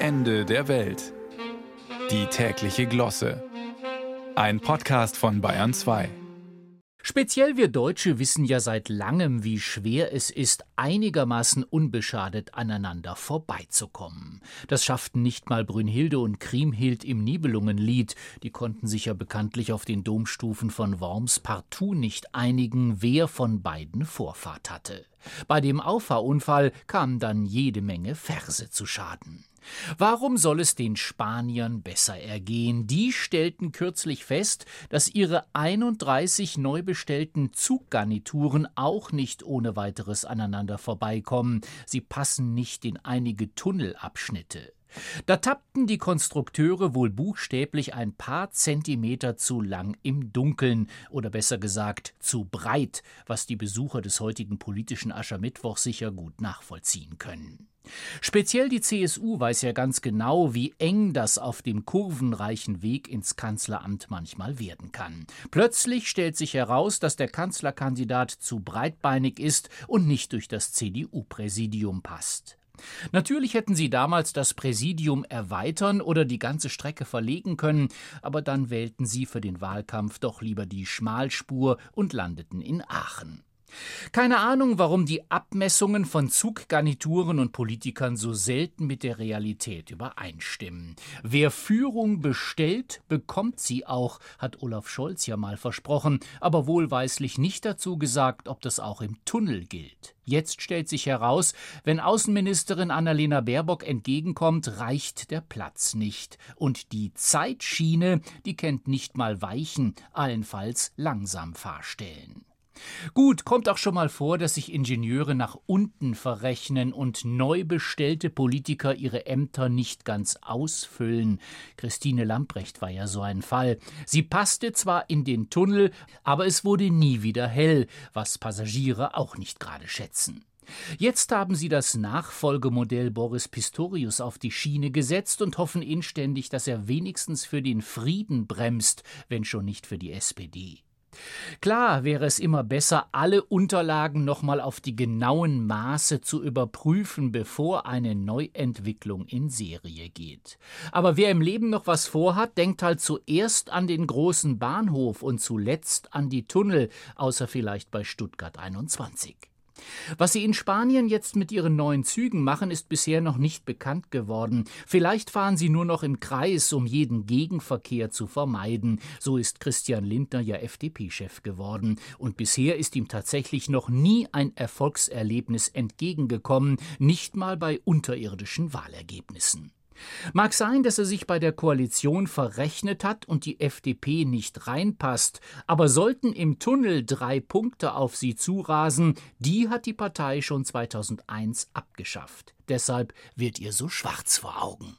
Ende der Welt. Die tägliche Glosse. Ein Podcast von Bayern 2. Speziell wir Deutsche wissen ja seit langem, wie schwer es ist, einigermaßen unbeschadet aneinander vorbeizukommen. Das schafften nicht mal Brünnhilde und Kriemhild im Nibelungenlied, die konnten sich ja bekanntlich auf den Domstufen von Worms partout nicht einigen, wer von beiden Vorfahrt hatte. Bei dem Auffahrunfall kamen dann jede Menge Verse zu Schaden. Warum soll es den Spaniern besser ergehen? Die stellten kürzlich fest, dass ihre 31 neu bestellten Zuggarnituren auch nicht ohne weiteres aneinander vorbeikommen. Sie passen nicht in einige Tunnelabschnitte. Da tappten die Konstrukteure wohl buchstäblich ein paar Zentimeter zu lang im Dunkeln oder besser gesagt zu breit, was die Besucher des heutigen politischen Aschermittwoch sicher gut nachvollziehen können. Speziell die CSU weiß ja ganz genau, wie eng das auf dem kurvenreichen Weg ins Kanzleramt manchmal werden kann. Plötzlich stellt sich heraus, dass der Kanzlerkandidat zu breitbeinig ist und nicht durch das CDU-Präsidium passt. Natürlich hätten sie damals das Präsidium erweitern oder die ganze Strecke verlegen können, aber dann wählten sie für den Wahlkampf doch lieber die Schmalspur und landeten in Aachen. Keine Ahnung, warum die Abmessungen von Zuggarnituren und Politikern so selten mit der Realität übereinstimmen. Wer Führung bestellt, bekommt sie auch, hat Olaf Scholz ja mal versprochen, aber wohlweislich nicht dazu gesagt, ob das auch im Tunnel gilt. Jetzt stellt sich heraus, wenn Außenministerin Annalena Baerbock entgegenkommt, reicht der Platz nicht. Und die Zeitschiene, die kennt nicht mal Weichen, allenfalls langsam Fahrstellen. Gut, kommt auch schon mal vor, dass sich Ingenieure nach unten verrechnen und neu bestellte Politiker ihre Ämter nicht ganz ausfüllen. Christine Lamprecht war ja so ein Fall. Sie passte zwar in den Tunnel, aber es wurde nie wieder hell, was Passagiere auch nicht gerade schätzen. Jetzt haben sie das Nachfolgemodell Boris Pistorius auf die Schiene gesetzt und hoffen inständig, dass er wenigstens für den Frieden bremst, wenn schon nicht für die SPD. Klar wäre es immer besser, alle Unterlagen nochmal auf die genauen Maße zu überprüfen, bevor eine Neuentwicklung in Serie geht. Aber wer im Leben noch was vorhat, denkt halt zuerst an den großen Bahnhof und zuletzt an die Tunnel, außer vielleicht bei Stuttgart 21. Was sie in Spanien jetzt mit ihren neuen Zügen machen, ist bisher noch nicht bekannt geworden. Vielleicht fahren sie nur noch im Kreis, um jeden Gegenverkehr zu vermeiden. So ist Christian Lindner ja FDP-Chef geworden. Und bisher ist ihm tatsächlich noch nie ein Erfolgserlebnis entgegengekommen, nicht mal bei unterirdischen Wahlergebnissen. Mag sein, dass er sich bei der Koalition verrechnet hat und die FDP nicht reinpasst, aber sollten im Tunnel drei Punkte auf sie zurasen, die hat die Partei schon 2001 abgeschafft. Deshalb wird ihr so schwarz vor Augen.